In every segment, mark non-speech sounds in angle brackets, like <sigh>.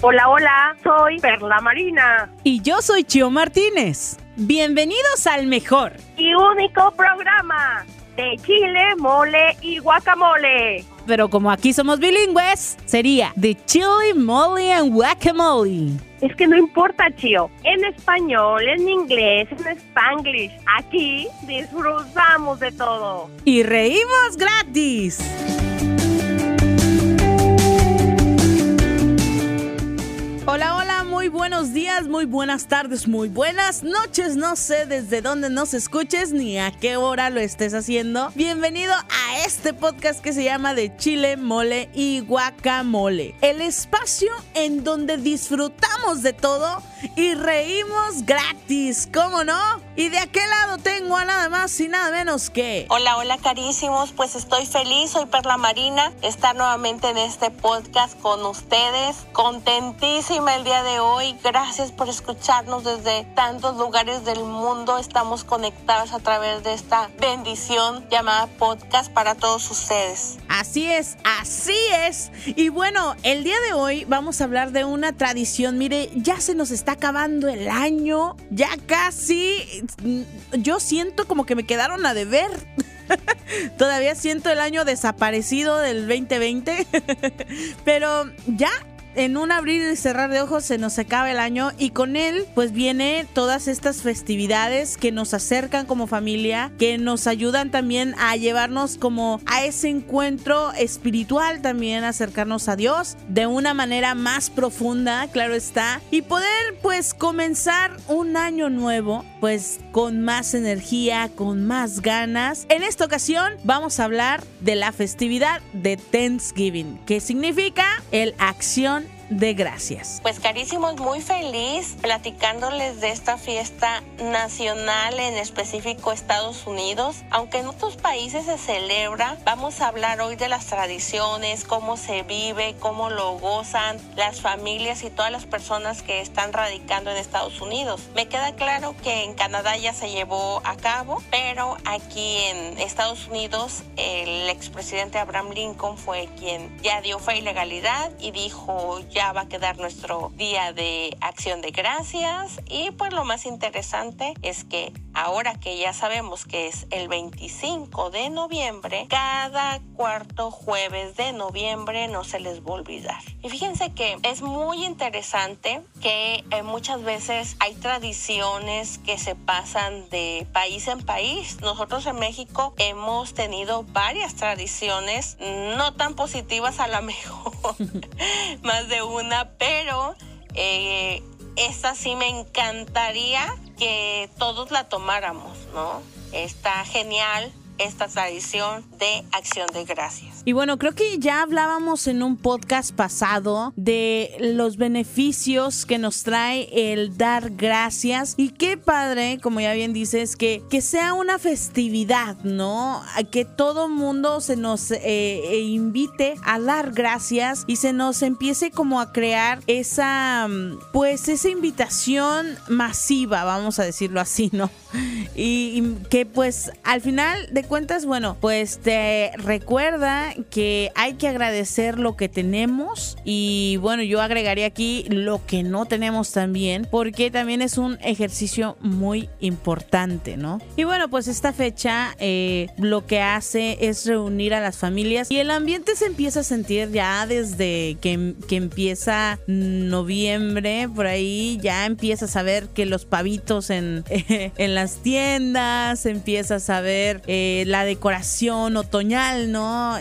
Hola, hola, soy Perla Marina. Y yo soy Chio Martínez. Bienvenidos al mejor y único programa de chile, mole y guacamole. Pero como aquí somos bilingües, sería de chili, mole and guacamole. Es que no importa, Chio. En español, en inglés, en spanglish. Aquí disfrutamos de todo. Y reímos gratis. Hola, hola, muy buenos días, muy buenas tardes, muy buenas noches. No sé desde dónde nos escuches ni a qué hora lo estés haciendo. Bienvenido a este podcast que se llama De Chile, Mole y Guacamole. El espacio en donde disfrutamos de todo y reímos gratis, ¿cómo no? Y de aquel lado tengo a nada más y nada menos que... Hola, hola carísimos, pues estoy feliz, soy Perla Marina, estar nuevamente en este podcast con ustedes, contentísima el día de hoy. Gracias por escucharnos desde tantos lugares del mundo. Estamos conectados a través de esta bendición llamada podcast para todos ustedes. Así es, así es. Y bueno, el día de hoy vamos a hablar de una tradición. Mire, ya se nos está acabando el año. Ya casi. Yo siento como que me quedaron a deber. <laughs> Todavía siento el año desaparecido del 2020. <laughs> Pero ya en un abrir y cerrar de ojos se nos acaba el año y con él pues viene todas estas festividades que nos acercan como familia, que nos ayudan también a llevarnos como a ese encuentro espiritual también, acercarnos a Dios de una manera más profunda, claro está, y poder pues comenzar un año nuevo pues con más energía, con más ganas. En esta ocasión vamos a hablar de la festividad de Thanksgiving, que significa el acción de gracias. Pues carísimos, muy feliz platicándoles de esta fiesta nacional, en específico Estados Unidos. Aunque en otros países se celebra, vamos a hablar hoy de las tradiciones, cómo se vive, cómo lo gozan las familias y todas las personas que están radicando en Estados Unidos. Me queda claro que en Canadá ya se llevó a cabo, pero aquí en Estados Unidos el expresidente Abraham Lincoln fue quien ya dio fe y legalidad y dijo ya va a quedar nuestro día de acción de gracias. Y pues lo más interesante es que ahora que ya sabemos que es el 25 de noviembre, cada cuarto jueves de noviembre no se les va a olvidar. Y fíjense que es muy interesante que eh, muchas veces hay tradiciones que se pasan de país en país. Nosotros en México hemos tenido varias tradiciones no tan positivas a lo mejor, <laughs> más de una, pero eh, esta sí me encantaría que todos la tomáramos, ¿no? Está genial esta tradición de acción de gracias. Y bueno, creo que ya hablábamos en un podcast pasado de los beneficios que nos trae el dar gracias y qué padre, como ya bien dices, que, que sea una festividad, ¿no? Que todo mundo se nos eh, eh, invite a dar gracias y se nos empiece como a crear esa, pues esa invitación masiva, vamos a decirlo así, ¿no? <laughs> Y, y que pues al final de cuentas, bueno, pues te recuerda que hay que agradecer lo que tenemos y bueno, yo agregaría aquí lo que no tenemos también, porque también es un ejercicio muy importante, ¿no? Y bueno, pues esta fecha eh, lo que hace es reunir a las familias y el ambiente se empieza a sentir ya desde que, que empieza noviembre, por ahí ya empiezas a ver que los pavitos en, <laughs> en las tiendas, empiezas a ver eh, la decoración otoñal, ¿no?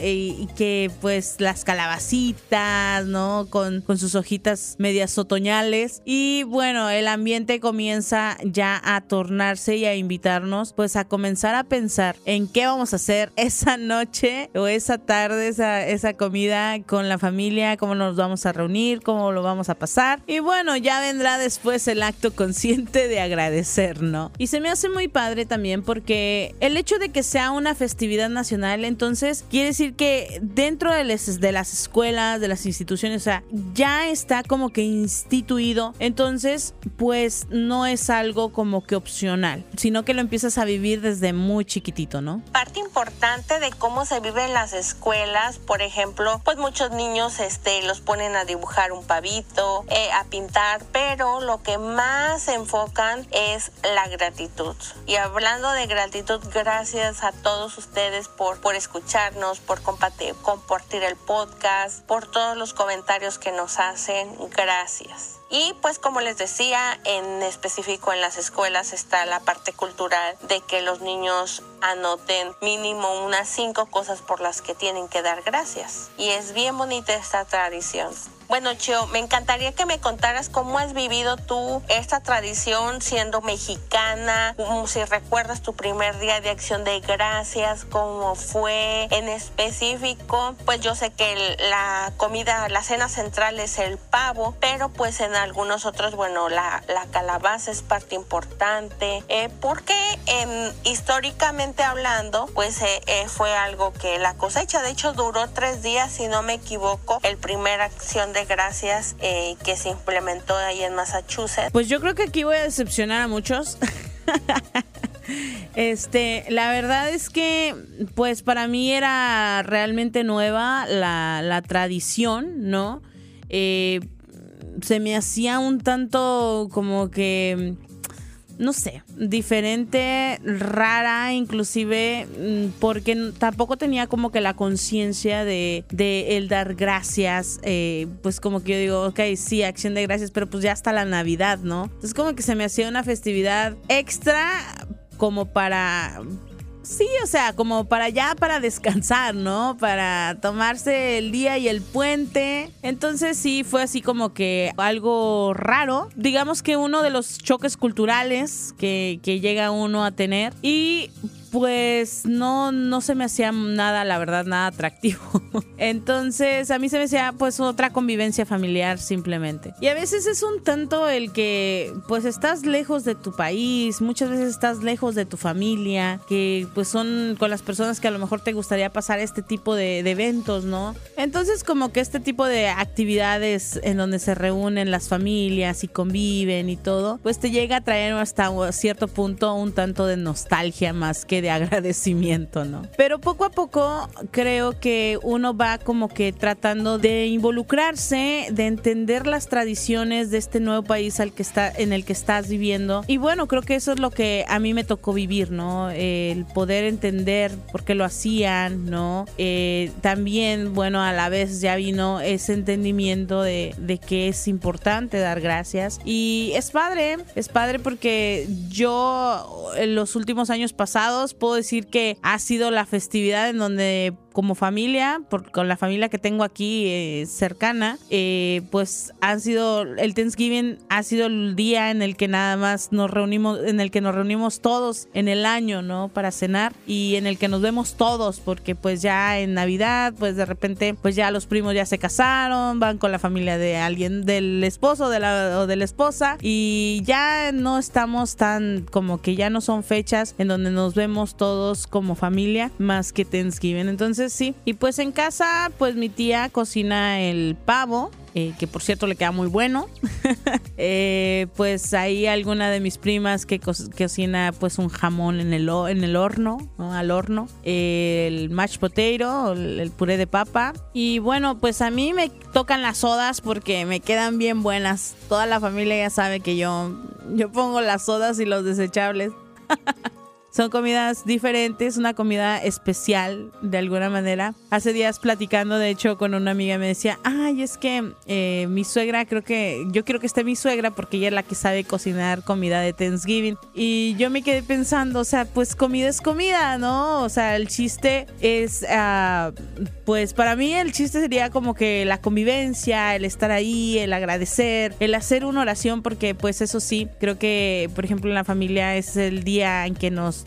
Que pues las calabacitas, ¿no? Con, con sus hojitas medias otoñales. Y bueno, el ambiente comienza ya a tornarse y a invitarnos pues a comenzar a pensar en qué vamos a hacer esa noche o esa tarde, esa, esa comida con la familia, cómo nos vamos a reunir, cómo lo vamos a pasar. Y bueno, ya vendrá después el acto consciente de agradecer, ¿no? Y se me hace muy padre también porque el hecho de que sea una festividad nacional, entonces quiere decir que dentro de, las escuelas, de las instituciones, o sea, ya está como que instituido, entonces pues no es algo como que opcional, sino que lo empiezas a vivir desde muy chiquitito, ¿no? Parte importante de cómo se vive en las escuelas, por ejemplo, pues muchos niños este, los ponen a dibujar un pavito, eh, a pintar, pero lo que más se enfocan es la gratitud. Y hablando de gratitud, gracias a todos ustedes por, por escucharnos, por compartir, compartir el podcast, por todos los comentarios que nos hacen. Gracias. Y pues como les decía, en específico en las escuelas está la parte cultural de que los niños anoten mínimo unas cinco cosas por las que tienen que dar gracias. Y es bien bonita esta tradición. Bueno, Chio, me encantaría que me contaras cómo has vivido tú esta tradición siendo mexicana, si recuerdas tu primer día de acción de gracias, cómo fue en específico. Pues yo sé que la comida, la cena central es el pavo, pero pues en algunos otros, bueno, la, calabaza es parte importante, eh, porque históricamente hablando, pues eh, eh, fue algo que la cosecha, de hecho, duró tres días, si no me equivoco, el primer acción de gracias que se implementó ahí en Massachusetts. Pues yo creo que aquí voy a decepcionar a muchos. <laughs> Este, la verdad es que, pues para mí era realmente nueva la, la tradición, ¿no? Eh, se me hacía un tanto como que no sé, diferente, rara, inclusive mm, porque tampoco tenía como que la conciencia de, el dar gracias, eh, pues como que yo digo, ok, sí, acción de gracias, pero pues ya hasta la Navidad, ¿no? Entonces como que se me hacía una festividad extra como para Sí, o sea, como para ya para descansar, ¿no? Para tomarse el día y el puente. Entonces sí, fue así como que algo raro. Digamos que uno de los choques culturales que, que llega uno a tener. Y pues no, no se me hacía nada, la verdad, nada atractivo. <laughs> Entonces, a mí se me hacía pues otra convivencia familiar simplemente. Y a veces es un tanto el que pues estás lejos de tu país, muchas veces estás lejos de tu familia, que pues son con las personas que a lo mejor te gustaría pasar este tipo de, eventos, ¿no? Entonces, como que este tipo de actividades en donde se reúnen las familias y conviven y todo, pues te llega a traer hasta cierto punto un tanto de nostalgia más que de agradecimiento, ¿no? Pero poco a poco creo que uno va como que tratando de involucrarse, de entender las tradiciones de este nuevo país al que está, en el que estás viviendo. Y bueno, creo que eso es lo que a mí me tocó vivir, ¿no? El poder entender por qué lo hacían, ¿no? Eh, también, bueno, a la vez ya vino ese entendimiento de, de que es importante dar gracias. Y es padre, es padre porque yo en los últimos años pasados puedo decir que ha sido la festividad en donde como familia, con la familia que tengo aquí eh, cercana, eh, pues ha sido, el Thanksgiving ha sido el día en el que nada más nos reunimos, en el que nos reunimos todos en el año, ¿no? Para cenar y en el que nos vemos todos, porque pues ya en Navidad, pues de repente, pues ya los primos ya se casaron, van con la familia de alguien, del esposo de o de la esposa y ya no estamos tan como que ya no son fechas en donde nos vemos todos como familia más que Thanksgiving. Entonces, sí. Y pues en casa, pues mi tía cocina el pavo. Eh, que por cierto le queda muy bueno. <laughs> Eh, pues ahí alguna de mis primas que, cocina pues un jamón en el, en el horno, al horno. el mashed potato, el, el, puré de papa. Y bueno, pues a mí me tocan las sodas porque me quedan bien buenas. Toda la familia ya sabe que yo, yo pongo las sodas y los desechables. <laughs> Son comidas diferentes, una comida especial de alguna manera. Hace días platicando, de hecho, con una amiga me decía, ay, es que eh, mi suegra, creo que, yo quiero que esté mi suegra porque ella es la que sabe cocinar comida de Thanksgiving. Y yo me quedé pensando, o sea, pues comida es comida, ¿no? O sea, el chiste es, uh, pues para mí el chiste sería como que la convivencia, el estar ahí, el agradecer, el hacer una oración, porque pues eso sí, creo que, por ejemplo, en la familia es el día en que nos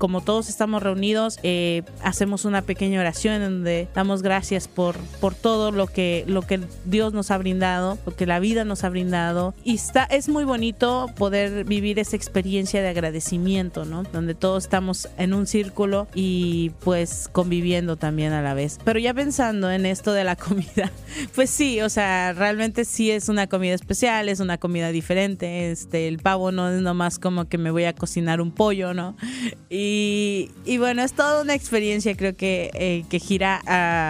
como todos estamos reunidos, eh, hacemos una pequeña oración donde damos gracias por, por todo lo que, lo que Dios nos ha brindado, lo que la vida nos ha brindado. Y está, es muy bonito poder vivir esa experiencia de agradecimiento, ¿no? Donde todos estamos en un círculo y pues conviviendo también a la vez. Pero ya pensando en esto de la <laughs> comida, pues sí, o sea, realmente sí es una comida especial, es una comida diferente. Este, el pavo no es nomás como que me voy a cocinar un pollo, ¿no? Y, y bueno, es toda una experiencia, creo que, eh, que gira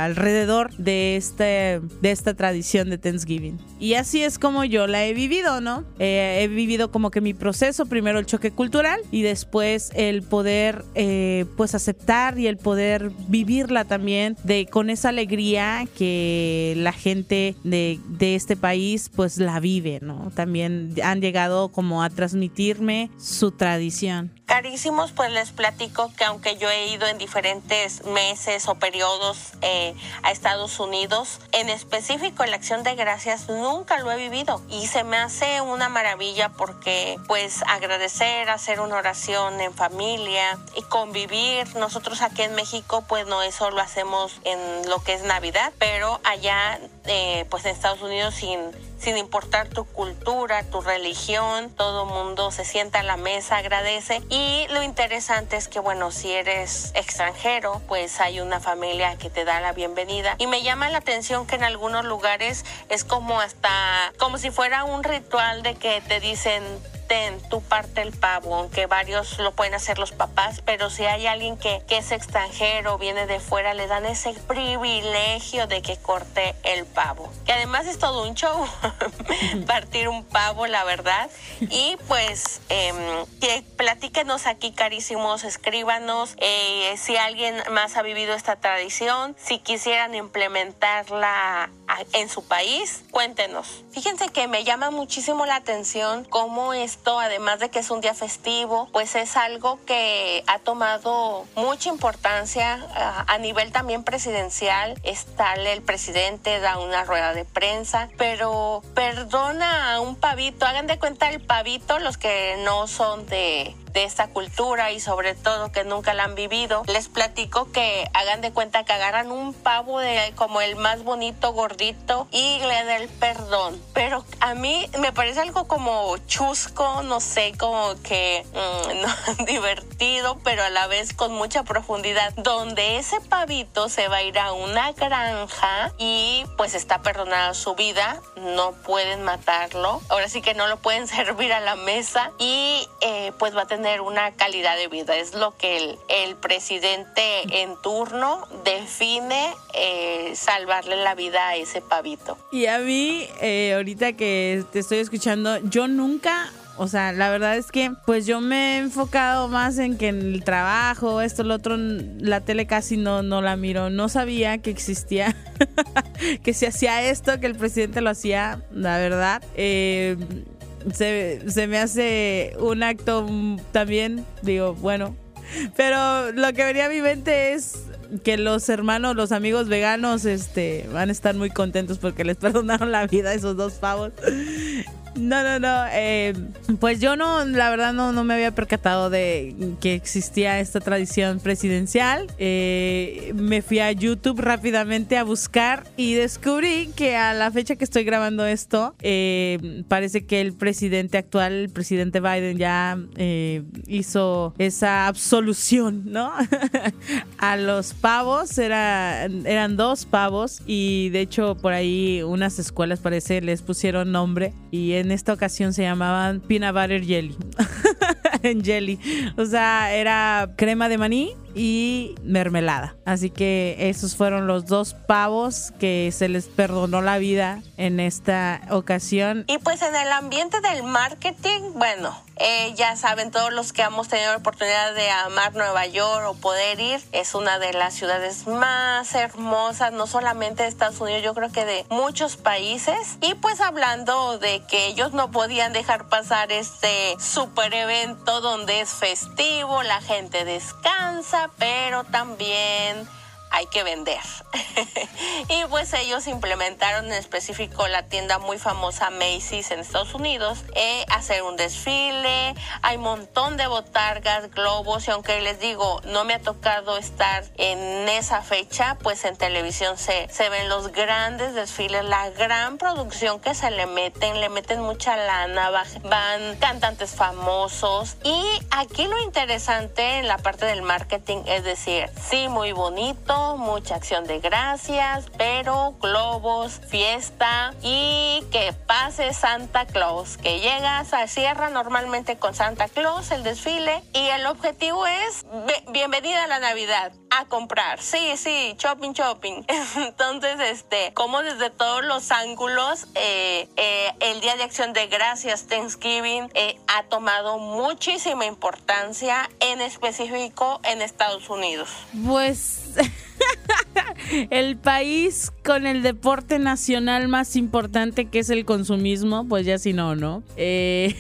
alrededor de, este, de esta tradición de Thanksgiving. Y así es como yo la he vivido, ¿no? Eh, he vivido como que mi proceso, primero el choque cultural y después el poder, eh, pues, aceptar y el poder vivirla también de con esa alegría que la gente de, de este país, pues, la vive, ¿no? También han llegado como a transmitirme su tradición. Carísimos, pues les platico que aunque yo he ido en diferentes meses o periodos eh, a Estados Unidos, en específico en la acción de gracias nunca lo he vivido y se me hace una maravilla porque pues agradecer, hacer una oración en familia y convivir. Nosotros aquí en México pues no eso lo hacemos en lo que es Navidad, pero allá pues en Estados Unidos sin sin importar tu cultura, tu religión, todo mundo se sienta a la mesa, agradece. Y lo interesante es que bueno, si eres extranjero, pues hay una familia que te da la bienvenida. Y me llama la atención que en algunos lugares es como hasta como si fuera un ritual de que te dicen tu parte el pavo, aunque varios lo pueden hacer los papás, pero si hay alguien que, que es extranjero, viene de fuera, le dan ese privilegio de que corte el pavo. Que además es todo un show, <laughs> partir un pavo, la verdad. Y pues, eh, platíquenos aquí, carísimos, escríbanos eh, si alguien más ha vivido esta tradición, si quisieran implementarla en su país, cuéntenos. Fíjense que me llama muchísimo la atención cómo además de que es un día festivo, pues es algo que ha tomado mucha importancia ah, a, nivel también presidencial. Está el presidente, da una rueda de prensa, pero perdona a un pavito, hagan de cuenta el pavito los que no son de, de esta cultura y sobre todo que nunca la han vivido, les platico que hagan de cuenta que agarran un pavo de como el más bonito gordito y le den perdón. Pero a mí me parece algo como chusco, no sé, como que mm, <laughs> divertido, pero a la vez con mucha profundidad, donde ese pavito se va a ir a una granja y pues está perdonada su vida, no pueden matarlo, ahora sí que no lo pueden <laughs> servir a la mesa y eh, pues va a tener tener una calidad de vida. Es lo que el, el presidente en turno define eh, salvarle la vida a ese pavito. Y a mí, eh, ahorita que te estoy escuchando, yo nunca o sea, la verdad es que pues yo me he enfocado más en que en el trabajo, esto, lo otro, la tele casi no, no la miro. No sabía que existía, <laughs> que se hacía esto, que el presidente lo hacía, la verdad. Eh, se, me hace un acto también, digo, bueno. Pero lo que venía a mi mente es que los hermanos, los amigos veganos, este, van a estar muy contentos porque les <laughs> perdonaron la vida a esos dos pavos. No, no, no. Eh, pues yo no, la verdad no, no me había percatado de que existía esta tradición presidencial. Eh, me fui a YouTube rápidamente a buscar y descubrí que a la fecha que estoy grabando esto, eh, parece que el presidente actual, el presidente Biden, ya hizo esa absolución, ¿no? <laughs> a los pavos, era, eran dos pavos y de hecho por ahí unas escuelas parece les pusieron nombre y en esta ocasión se llamaban peanut butter jelly. <laughs> en jelly. O sea, era crema de maní y mermelada. Así que esos fueron los dos pavos que se les perdonó la vida en esta ocasión. Y pues en el ambiente del marketing, bueno, eh, ya saben, todos los que hemos tenido la oportunidad de amar Nueva York o poder ir, es una de las ciudades más hermosas, no solamente de Estados Unidos, yo creo que de muchos países. Y pues hablando de que ellos no podían dejar pasar este super evento donde es festivo, la gente descansa, pero también hay que vender. <laughs> y pues ellos implementaron en específico la tienda muy famosa Macy's en Estados Unidos, eh, hacer un desfile, hay un montón de botargas, globos, y aunque les digo, no me ha tocado estar en esa fecha, pues en televisión se, se ven los grandes desfiles, la gran producción que se le meten, le meten mucha lana, van cantantes famosos y aquí lo interesante en la parte del marketing es decir, sí, muy bonito, mucha acción de gracias, pero globos, fiesta y que pase Santa Claus, que llegas a cierra normalmente con Santa Claus el desfile y el objetivo es bienvenida a la Navidad a comprar. Sí, sí, shopping, shopping. <laughs> Entonces, este, como desde todos los ángulos, eh, eh, el Día de Acción de Gracias, Thanksgiving, eh, ha tomado muchísima importancia, en específico en Estados Unidos. Pues <laughs> <laughs> el país con el deporte nacional más importante que es el consumismo, pues ya si no, ¿no? Eh,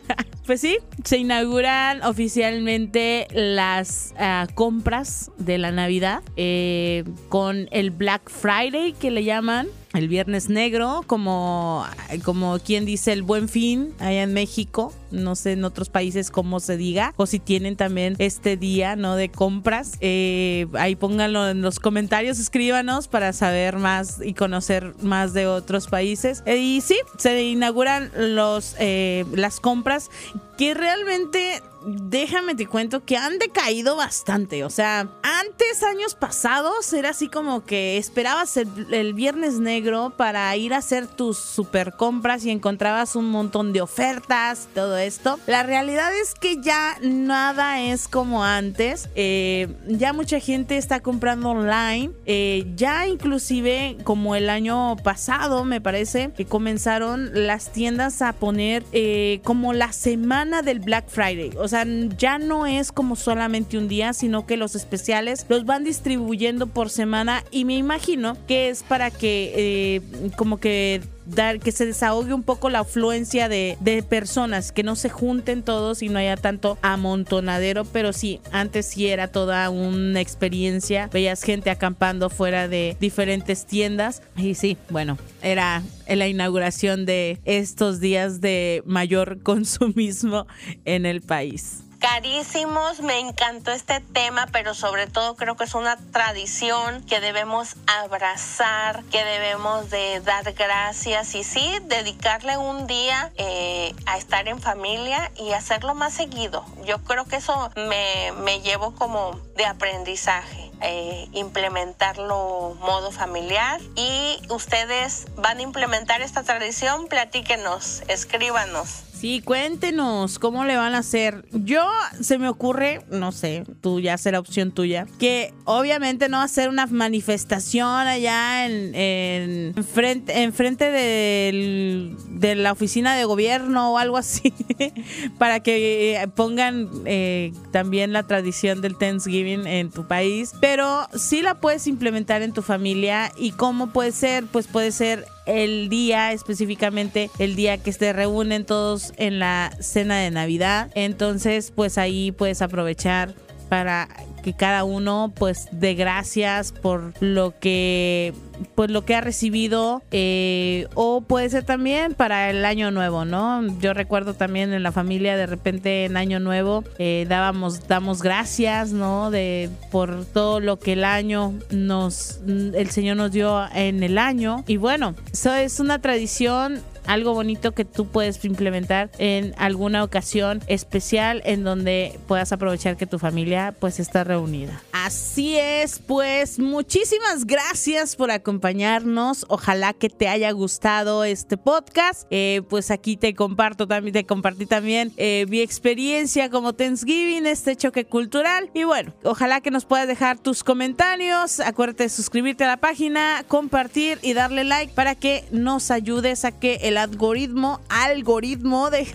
<laughs> pues sí, se inauguran oficialmente las ah, compras de la Navidad eh, con el Black Friday que le llaman el Viernes Negro, como, como quien dice el Buen Fin allá en México. No sé en otros países cómo se diga, o si tienen también este día, ¿no? De compras. Eh, ahí pónganlo en los comentarios, escríbanos para saber más y conocer más de otros países. Eh, y sí, se inauguran los, eh, las compras que realmente déjame te cuento que han decaído bastante. O sea, antes, años pasados, era así como que esperabas el, viernes negro para ir a hacer tus super compras y encontrabas un montón de ofertas, todo esto. La realidad es que ya nada es como antes. Eh, ya mucha gente está comprando online. Eh, ya inclusive como el año pasado, me parece, que comenzaron las tiendas a poner eh, como la semana del Black Friday. O sea, ya no es como solamente un día, sino que los especiales los van distribuyendo por semana y me imagino que es para que como que dar que se desahogue un poco la afluencia de, de, personas, que no se junten todos y no haya tanto amontonadero, pero sí, antes sí era toda una experiencia, veías gente acampando fuera de diferentes tiendas. Y sí, bueno, era la inauguración de estos días de mayor <laughs> consumismo en el país carísimos. Me encantó este tema, pero sobre todo creo que es una tradición que debemos abrazar, que debemos de dar gracias y sí, dedicarle un día eh, a estar en familia y hacerlo más seguido. Yo creo que eso me, me llevo como de aprendizaje. Eh, implementarlo modo familiar y ustedes van a implementar esta tradición, platíquenos, escríbanos. Sí, cuéntenos cómo le van a hacer. Yo se me ocurre, no sé, tú ya será opción tuya, que obviamente no ser una manifestación allá en, en, frente, en frente de la oficina de gobierno o algo así, <laughs> para que eh, pongan eh, también la tradición del Thanksgiving en tu país, pero sí la puedes implementar en tu familia y cómo puede ser, pues puede ser el día específicamente, el día que se reúnen todos en la cena de Navidad. Entonces, pues ahí puedes aprovechar para que cada uno pues dé gracias por lo que pues lo que ha recibido eh, o puede ser también para el año nuevo no yo recuerdo también en la familia de repente en año nuevo eh, dábamos damos gracias no de por todo lo que el año nos el señor nos dio en el año. Y bueno eso es una tradición algo bonito que tú puedes implementar en alguna ocasión especial en donde puedas aprovechar que tu familia pues está reunida. Así es, pues muchísimas gracias por acompañarnos. Ojalá que te haya gustado este podcast. Eh, pues aquí te comparto también, te compartí también eh, mi experiencia como Thanksgiving, este choque cultural. Y bueno, ojalá que nos puedas dejar tus comentarios. Acuérdate de suscribirte a la página, compartir y darle like para que nos ayudes a que el algoritmo, algoritmo de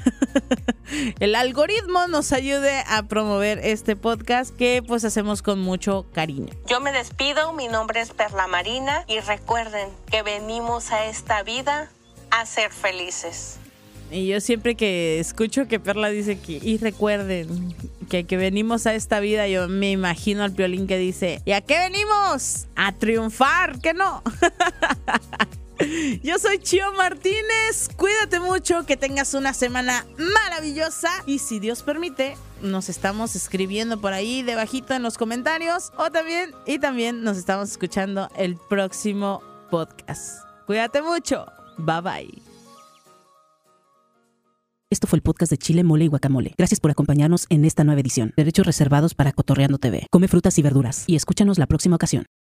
<laughs> el algoritmo nos ayude a promover este podcast que pues hacemos con mucho cariño. Yo me despido, mi nombre es Perla Marina y recuerden que venimos a esta vida a ser felices. Y yo siempre que escucho que Perla dice que, y recuerden, que, que venimos a esta vida, yo me imagino al piolín que dice, ¿y a qué venimos? A triunfar, que no. <laughs> <laughs> Yo soy Chio Martínez, cuídate mucho, que tengas una semana maravillosa y si Dios permite, nos estamos escribiendo por ahí debajito en los comentarios o también y también nos estamos escuchando el próximo podcast. Cuídate mucho. Bye bye. Esto fue el podcast de Chile, Mole y Guacamole. Gracias por acompañarnos en esta nueva edición. Derechos reservados para Cotorreando TV. Come frutas y verduras y escúchanos la próxima ocasión.